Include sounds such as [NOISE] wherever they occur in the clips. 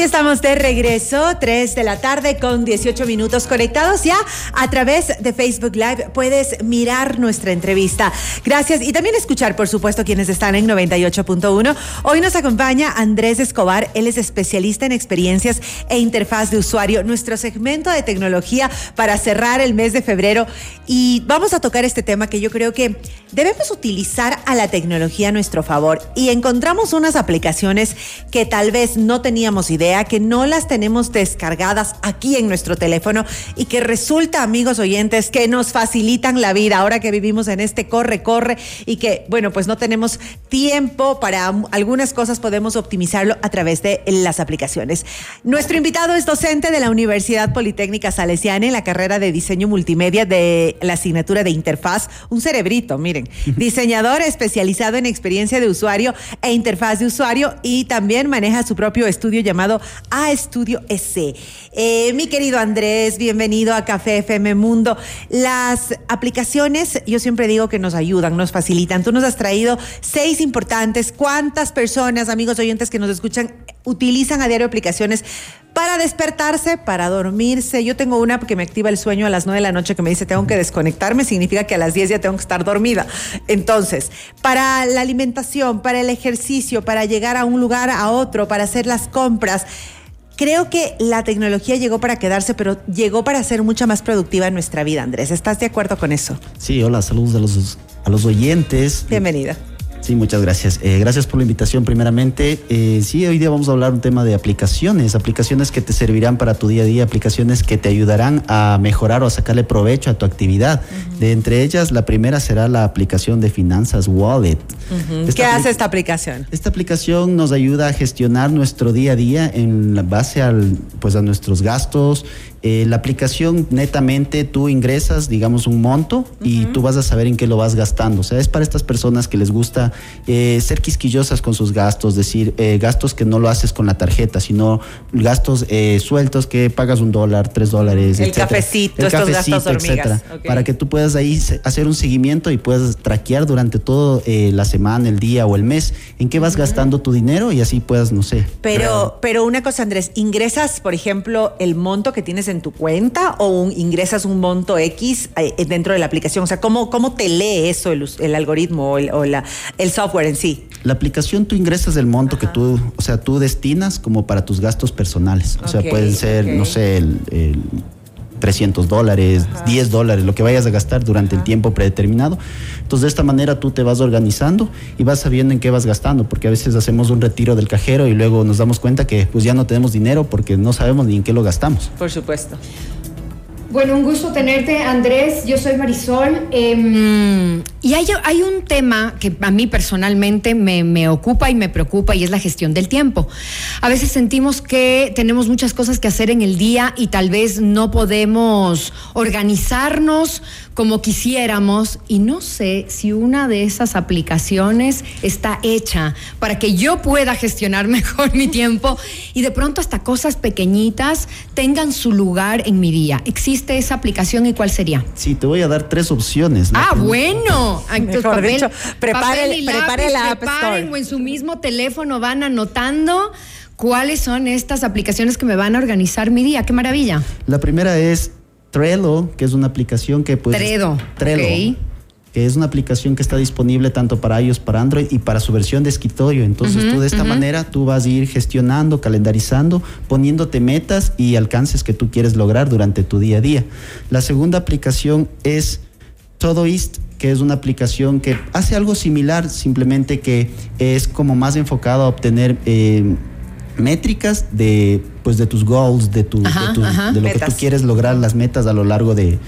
Estamos de regreso, 3 de la tarde con 18 minutos conectados ya a través de Facebook Live. Puedes mirar nuestra entrevista. Gracias y también escuchar, por supuesto, quienes están en 98.1. Hoy nos acompaña Andrés Escobar. Él es especialista en experiencias e interfaz de usuario. Nuestro segmento de tecnología para cerrar el mes de febrero. Y vamos a tocar este tema que yo creo que debemos utilizar a la tecnología a nuestro favor. Y encontramos unas aplicaciones que tal vez no teníamos idea, que no las tenemos descargadas aquí en nuestro teléfono y que resulta, amigos oyentes, que nos facilitan la vida ahora que vivimos en este corre, corre y que, bueno, pues no tenemos tiempo para algunas cosas, podemos optimizarlo a través de las aplicaciones. Nuestro invitado es docente de la Universidad Politécnica Salesiana en la carrera de diseño multimedia de la asignatura de interfaz, un cerebrito, miren, [LAUGHS] diseñador especializado en experiencia de usuario e interfaz de usuario y también maneja su propio estudio llamado a Estudio S. Eh, mi querido Andrés, bienvenido a Café FM Mundo. Las aplicaciones, yo siempre digo que nos ayudan, nos facilitan. Tú nos has traído seis importantes. ¿Cuántas personas, amigos oyentes que nos escuchan, utilizan a diario aplicaciones para despertarse, para dormirse. Yo tengo una que me activa el sueño a las 9 de la noche que me dice tengo que desconectarme, significa que a las 10 ya tengo que estar dormida. Entonces, para la alimentación, para el ejercicio, para llegar a un lugar a otro, para hacer las compras. Creo que la tecnología llegó para quedarse, pero llegó para ser mucha más productiva en nuestra vida, Andrés. ¿Estás de acuerdo con eso? Sí, hola, saludos a los, a los oyentes. Bienvenida. Sí, muchas gracias. Eh, gracias por la invitación primeramente. Eh, sí, hoy día vamos a hablar un tema de aplicaciones, aplicaciones que te servirán para tu día a día, aplicaciones que te ayudarán a mejorar o a sacarle provecho a tu actividad. De entre ellas, la primera será la aplicación de finanzas Wallet. ¿Qué hace esta aplicación? Esta aplicación nos ayuda a gestionar nuestro día a día en base al, pues, a nuestros gastos eh, la aplicación netamente tú ingresas, digamos, un monto y tú vas a saber en qué lo vas gastando. O sea, es para estas personas que les gusta eh, ser quisquillosas con sus gastos, decir, eh, gastos que no lo haces con la tarjeta, sino gastos sueltos que pagas un dólar, tres dólares, El cafecito, estos gastos hormigas. Para que tú puedas ahí hacer un seguimiento y puedas traquear durante toda la semana, el día o el mes en qué vas gastando tu dinero y así puedas, no sé. Pero, pero una cosa, Andrés, ingresas, por ejemplo, el monto que tienes en tu cuenta o ingresas un monto X eh, dentro de la aplicación? O sea, ¿cómo, cómo te lee eso el, algoritmo o, el, el, software en sí? La aplicación tú ingresas el monto que tú, o sea, tú destinas como para tus gastos personales. O sea, pueden ser, no sé, el 300 dólares, 10 dólares, lo que vayas a gastar durante el tiempo predeterminado. Entonces, de esta manera tú te vas organizando y vas sabiendo en qué vas gastando, porque a veces hacemos un retiro del cajero y luego nos damos cuenta que pues ya no tenemos dinero porque no sabemos ni en qué lo gastamos. Por supuesto. Bueno, un gusto tenerte, Andrés. Yo soy Marisol. Em, y hay, un tema que a mí personalmente me, me, ocupa y me preocupa y es la gestión del tiempo. A veces sentimos que tenemos muchas cosas que hacer en el día y tal vez no podemos organizarnos como quisiéramos y no sé si una de esas aplicaciones está hecha para que yo pueda gestionar [LAUGHS] mejor mi tiempo y de pronto hasta cosas pequeñitas tengan su lugar en mi día. ¿Existe esa aplicación y cuál sería? Sí, te voy a dar tres opciones. Ah, bueno. [LAUGHS] Entonces, papel, prepare, prepare la App o en su mismo teléfono van anotando cuáles son estas aplicaciones que me van a organizar mi día. Qué maravilla. La primera es Trello, que es una aplicación que pues... Trello. Trello. Que es una aplicación que está disponible tanto para iOS, para Android y para su versión de escritorio. Entonces tú de esta manera tú vas a ir gestionando, calendarizando, poniéndote metas y alcances que tú quieres lograr durante tu día a día. La segunda aplicación es Todoist, que es una aplicación que hace algo similar, simplemente que es como más enfocado a obtener... Eh, métricas de pues de tus goals, de tu, de, lo que tú quieres lograr, las metas a lo largo de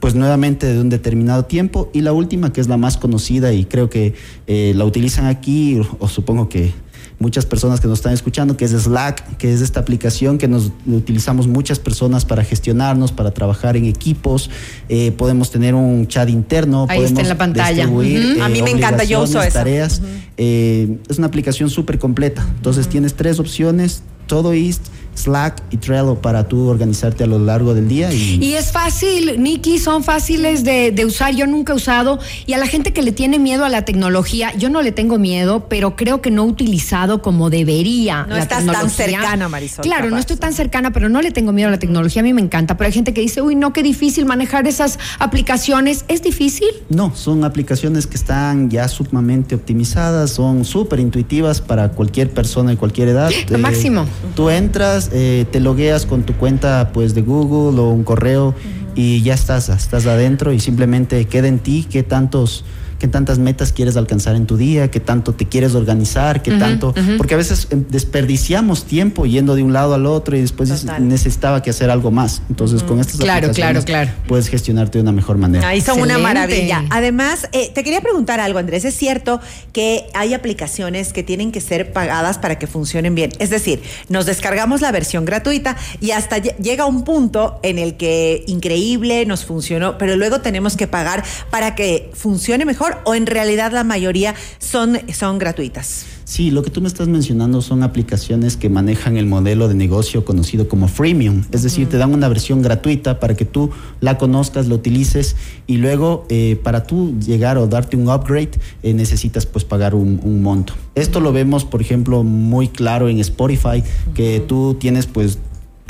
pues nuevamente de un determinado tiempo. Y la última que es la más conocida y creo que eh, la utilizan aquí o supongo que muchas personas que nos están escuchando, que es Slack, que es esta aplicación que nos utilizamos muchas personas para gestionarnos, para trabajar en equipos. Eh, podemos tener un chat interno. Ahí está en la pantalla. A mí me encanta, yo uso eso. Tareas. Eh, es una aplicación súper completa. Entonces tienes tres opciones, Todoist, Slack y Trello para tú organizarte a lo largo del día. Y, y es fácil, Nikki, son fáciles de, de, usar. Yo nunca he usado. Y a la gente que le tiene miedo a la tecnología, yo no le tengo miedo, pero creo que no he utilizado como debería. No la estás tecnología. tan cercana, Marisol. Claro, capaz. no estoy tan cercana, pero no le tengo miedo a la tecnología. A mí me encanta. Pero hay gente que dice, uy, no, qué difícil manejar esas aplicaciones. ¿Es difícil? No, son aplicaciones que están ya sumamente optimizadas, son súper intuitivas para cualquier persona de cualquier edad. Lo máximo. Tú entras, eh, te logueas con tu cuenta pues de Google o un correo y ya estás, estás adentro y simplemente queda en ti qué tantos qué tantas metas quieres alcanzar en tu día, qué tanto te quieres organizar, qué tanto, porque a veces eh, desperdiciamos tiempo yendo de un lado al otro y después Total. necesitaba que hacer algo más. Entonces, con estas Claro, aplicaciones claro, claro. puedes gestionarte de una mejor manera. Ahí son una maravilla. Además, eh, te quería preguntar algo, Andrés. Es cierto que hay aplicaciones que tienen que ser pagadas para que funcionen bien. Es decir, nos descargamos la versión gratuita y hasta lle- llega un punto en el que increíble nos funcionó, pero luego tenemos que pagar para que funcione mejor o en realidad la mayoría son, son gratuitas. Sí, lo que tú me estás mencionando son aplicaciones que manejan el modelo de negocio conocido como freemium, es decir, te dan una versión gratuita para que tú la conozcas, la utilices y luego eh, para tú llegar o darte un upgrade eh, necesitas pues pagar un, un monto. Esto lo vemos, por ejemplo, muy claro en Spotify, que tú tienes pues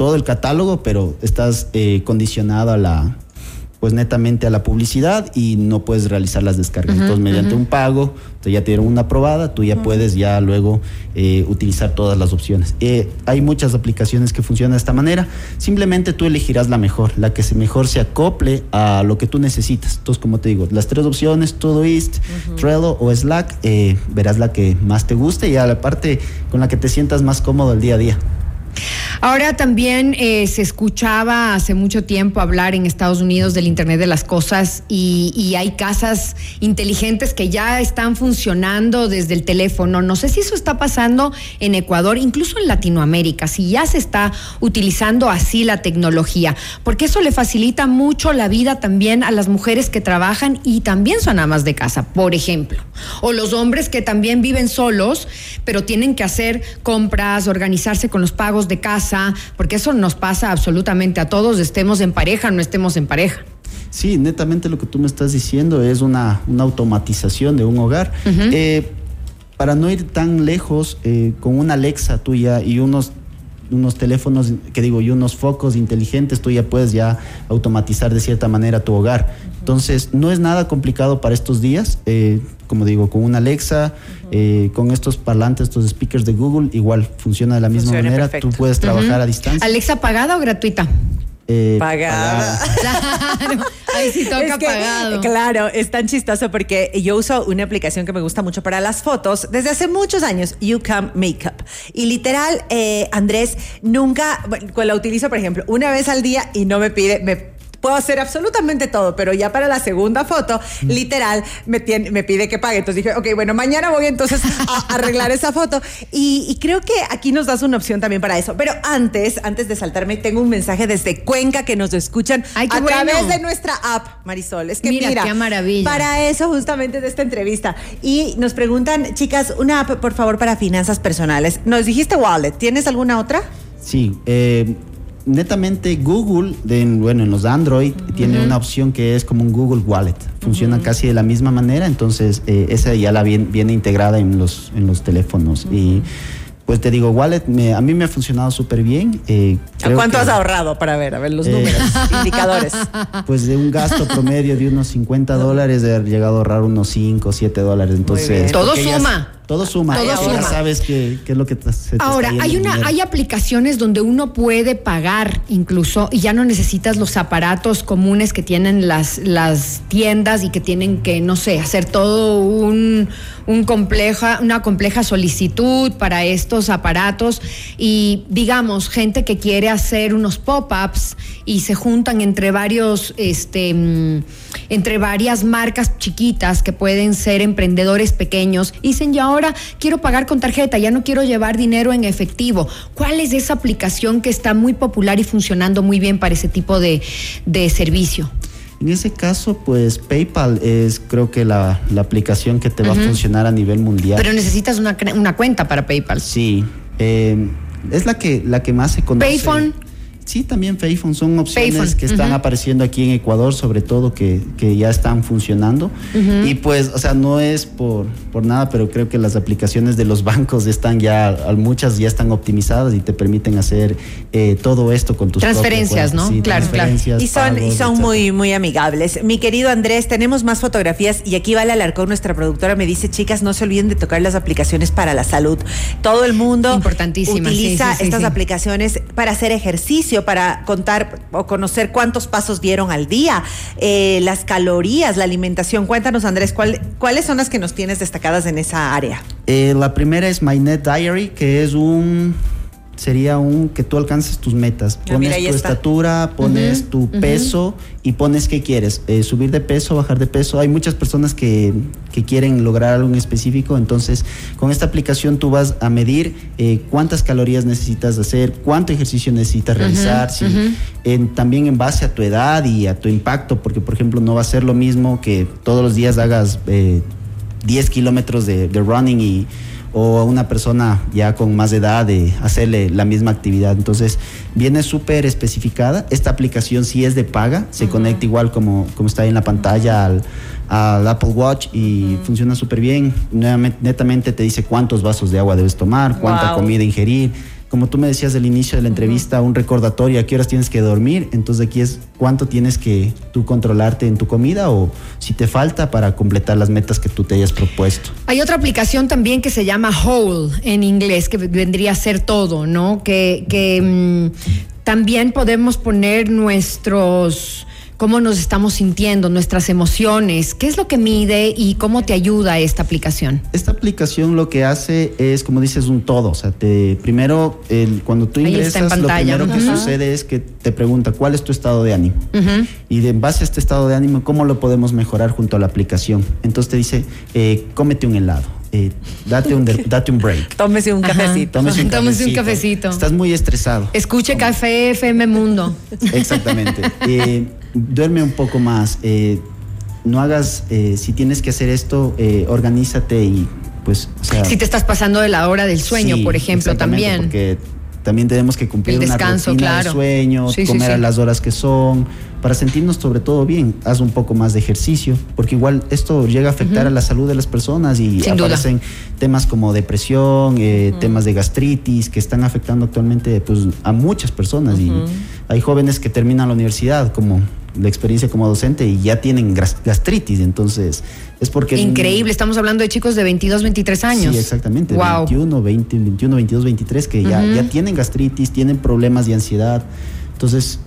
todo el catálogo, pero estás eh, condicionado a la pues netamente a la publicidad y no puedes realizar las descargas. Entonces, mediante un pago, tú ya te dieron una aprobada, tú ya puedes ya luego eh, utilizar todas las opciones. Eh, hay muchas aplicaciones que funcionan de esta manera. Simplemente tú elegirás la mejor, la que se mejor se acople a lo que tú necesitas. Entonces, como te digo, las tres opciones, Todoist, Trello o Slack, eh, verás la que más te guste y a la parte con la que te sientas más cómodo el día a día. Ahora también eh, se escuchaba hace mucho tiempo hablar en Estados Unidos del Internet de las Cosas y, y hay casas inteligentes que ya están funcionando desde el teléfono. No sé si eso está pasando en Ecuador, incluso en Latinoamérica, si ya se está utilizando así la tecnología, porque eso le facilita mucho la vida también a las mujeres que trabajan y también son amas de casa, por ejemplo. O los hombres que también viven solos, pero tienen que hacer compras, organizarse con los pagos de casa, porque eso nos pasa absolutamente a todos, estemos en pareja o no estemos en pareja. Sí, netamente lo que tú me estás diciendo es una, una automatización de un hogar. Eh, para no ir tan lejos, eh, con una Alexa tuya y unos unos teléfonos, que digo, y unos focos inteligentes, tú ya puedes ya automatizar de cierta manera tu hogar. Entonces, no es nada complicado para estos días. eh, como digo, con una Alexa, eh, con estos parlantes, estos speakers de Google, igual funciona de la misma Funciona manera. perfecto. Tú puedes trabajar a distancia. ¿Alexa pagada o gratuita? Eh, Pagada. Claro, ahí sí toca Es que, pagado. Claro, es tan chistoso porque yo uso una aplicación que me gusta mucho para las fotos desde hace muchos años, YouCam Makeup. Y literal, eh, Andrés, nunca, bueno, la utilizo, por ejemplo, una vez al día y no me pide, me Puedo hacer absolutamente todo, pero ya para la segunda foto, literal, me, tiene- me pide que pague. Entonces dije, ok, bueno, mañana voy entonces a [LAUGHS] arreglar esa foto. Y, y creo que aquí nos das una opción también para eso. Pero antes, antes de saltarme, tengo un mensaje desde Cuenca que nos escuchan Ay, a bueno. través de nuestra app, Marisol. Es que Mira, mira, qué maravilla. para eso justamente de esta entrevista. Y nos preguntan, chicas, una app, por favor, para finanzas personales. Nos dijiste Wallet, ¿tienes alguna otra? Sí, eh, netamente Google, de- bueno, en los Android, tiene una opción que es como un Google Wallet. Funciona casi de la misma manera, entonces eh, esa ya la viene, viene integrada en los, en los teléfonos. Y pues te digo, Wallet me- a mí me ha funcionado súper bien. eh, ¿A cuánto que, has ahorrado? Para ver, a ver los Eh, números, [LAUGHS] indicadores. Pues de un gasto promedio de unos 50 dólares, de haber llegado a ahorrar unos 5 o 7 dólares. Entonces. Todo suma. Todo suma. Todo suma. sabes qué, es lo que te, se te Ahora, está hay una, dinero. hay aplicaciones donde uno puede pagar incluso y ya no necesitas los aparatos comunes que tienen las, las tiendas y que tienen que, no sé, hacer todo un, un compleja, una compleja solicitud para estos aparatos. Y digamos, gente que quiere hacer unos pop-ups y se juntan entre varios, este, mm, entre varias marcas chiquitas que pueden ser emprendedores pequeños. Dicen, y ahora quiero pagar con tarjeta, ya no quiero llevar dinero en efectivo. ¿Cuál es esa aplicación que está muy popular y funcionando muy bien para ese tipo de, de servicio? En ese caso, pues PayPal es creo que la, la aplicación que te va a funcionar a nivel mundial. Pero necesitas una, una cuenta para PayPal. Sí. eh, es la que, la que más se conoce. Payphone. Sí, también Payphone son opciones Payphone, que están apareciendo aquí en Ecuador, sobre todo que, que ya están funcionando. Y pues, o sea, no es por, por nada, pero creo que las aplicaciones de los [LAUGHS] bancos están ya, al- muchas ya están optimizadas y te permiten hacer eh, todo esto con tus Transferencias, ¿no? Sí, Claro, claro. transferencias, Y son, y son etcétera. muy, muy amigables. Mi querido Andrés, tenemos más fotografías y aquí Vale Alarcón, nuestra productora, me dice, chicas, no se olviden de tocar las aplicaciones para la salud. Todo el mundo Importantísimas, utiliza sí, sí, sí, estas sí. aplicaciones para hacer ejercicio, para contar o conocer cuántos pasos dieron al día, eh, las calorías, la alimentación. Cuéntanos, Andrés, ¿cuál- ¿cuáles son las que nos tienes destacadas en esa área? Eh, la primera es MyNet Diary, que es un sería un que tú alcances tus metas. Ah, Pones mira, tu está. estatura, pones tu peso y pones qué quieres, eh, subir de peso, bajar de peso. Hay muchas personas que, que quieren lograr algo en específico, entonces con esta aplicación tú vas a medir eh, cuántas calorías necesitas hacer, cuánto ejercicio necesitas realizar, si- en- también en base a tu edad y a tu impacto, porque por ejemplo no va a ser lo mismo que todos los días hagas eh, 10 kilómetros de, de running y o a una persona ya con más edad de hacerle la misma actividad. Entonces, viene súper especificada. Esta aplicación sí es de paga, se conecta igual como, como está ahí en la pantalla al, al Apple Watch y funciona súper bien. Nuevamente, netamente te dice cuántos vasos de agua debes tomar, cuánta Wow. comida ingerir. Como tú me decías al inicio de la entrevista, un recordatorio a qué horas tienes que dormir. Entonces aquí es cuánto tienes que tú controlarte en tu comida o si te falta para completar las metas que tú te hayas propuesto. Hay otra aplicación también que se llama Whole en inglés, que vendría a ser todo, ¿no? Que, que mm, también podemos poner nuestros cómo nos estamos sintiendo, nuestras emociones, qué es lo que mide y cómo te ayuda esta aplicación. Esta aplicación lo que hace es, como dices, un todo. O sea, te, primero, el- cuando tú ingresas, lo primero que sucede es que te pregunta cuál es tu estado de ánimo. Y de en base a este estado de ánimo, ¿cómo lo podemos mejorar junto a la aplicación? Entonces te dice, eh, cómete un helado, eh, date, un, de- date un break. Tómese un Ajá. cafecito. Tómese un, Tómese un cafecito. cafecito. Estás muy estresado. Escuche Café FM Mundo. [LAUGHS] Exactamente. Eh, duerme un poco más. eh, no hagas, eh, si tienes que hacer esto, eh, organízate y pues, o sea, Si te estás pasando de la hora del sueño, Sí, por ejemplo, también. Porque también tenemos que cumplir El una rutina claro. de sueño, Sí, comer sí. a las horas que son, para sentirnos sobre todo bien. Haz un poco más de ejercicio, porque igual esto llega a afectar a la salud de las personas y Sin duda. aparecen temas como depresión, eh, temas de gastritis que están afectando actualmente pues, a muchas personas. Y hay jóvenes que terminan la universidad como la experiencia como docente y ya tienen gastritis, entonces es porque Increíble, estamos hablando de chicos de 22, 23 años. Sí, exactamente. Wow. 21, 20, 21, 22, 23, que ya, ya tienen gastritis, tienen problemas de ansiedad. Entonces,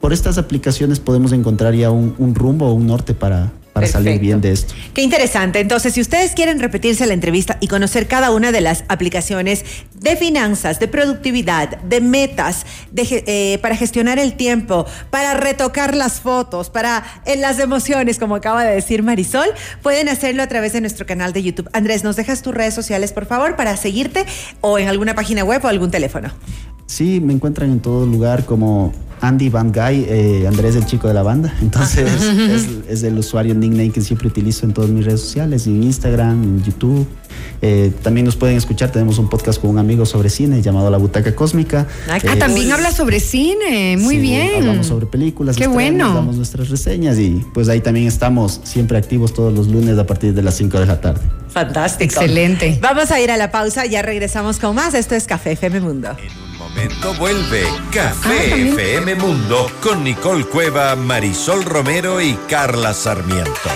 por estas aplicaciones podemos encontrar ya un, un rumbo o un norte para, para salir bien de esto. Qué interesante. Entonces, si ustedes quieren repetirse la entrevista y conocer cada una de las aplicaciones de finanzas, de productividad, de metas, de eh, para gestionar el tiempo, para retocar las fotos, para las emociones, como acaba de decir Marisol, pueden hacerlo a través de nuestro canal de YouTube. Andrés, ¿nos dejas tus redes sociales, por favor, para seguirte o en alguna página web o algún teléfono? Sí, me encuentran en todo lugar como Andy Van Guy, eh, Andrés el chico de la banda. Entonces [LAUGHS] es, es el usuario nickname que siempre utilizo en todas mis redes sociales, en Instagram, en YouTube. Eh, también nos pueden escuchar, tenemos un podcast con un amigo sobre cine llamado La Butaca Cósmica. Ah, Ah, Eh, también habla sobre cine, muy Sí, bien. Hablamos sobre películas, Qué estrenos, bueno. damos nuestras reseñas y pues ahí también estamos siempre activos todos los lunes a partir de las 5 de la tarde. Fantástico. Excelente. Vamos a ir a la pausa, ya regresamos con más. Esto es Café FM Mundo. Momento vuelve Café Ah. FM Mundo con Nicole Cueva, Marisol Romero y Carla Sarmiento.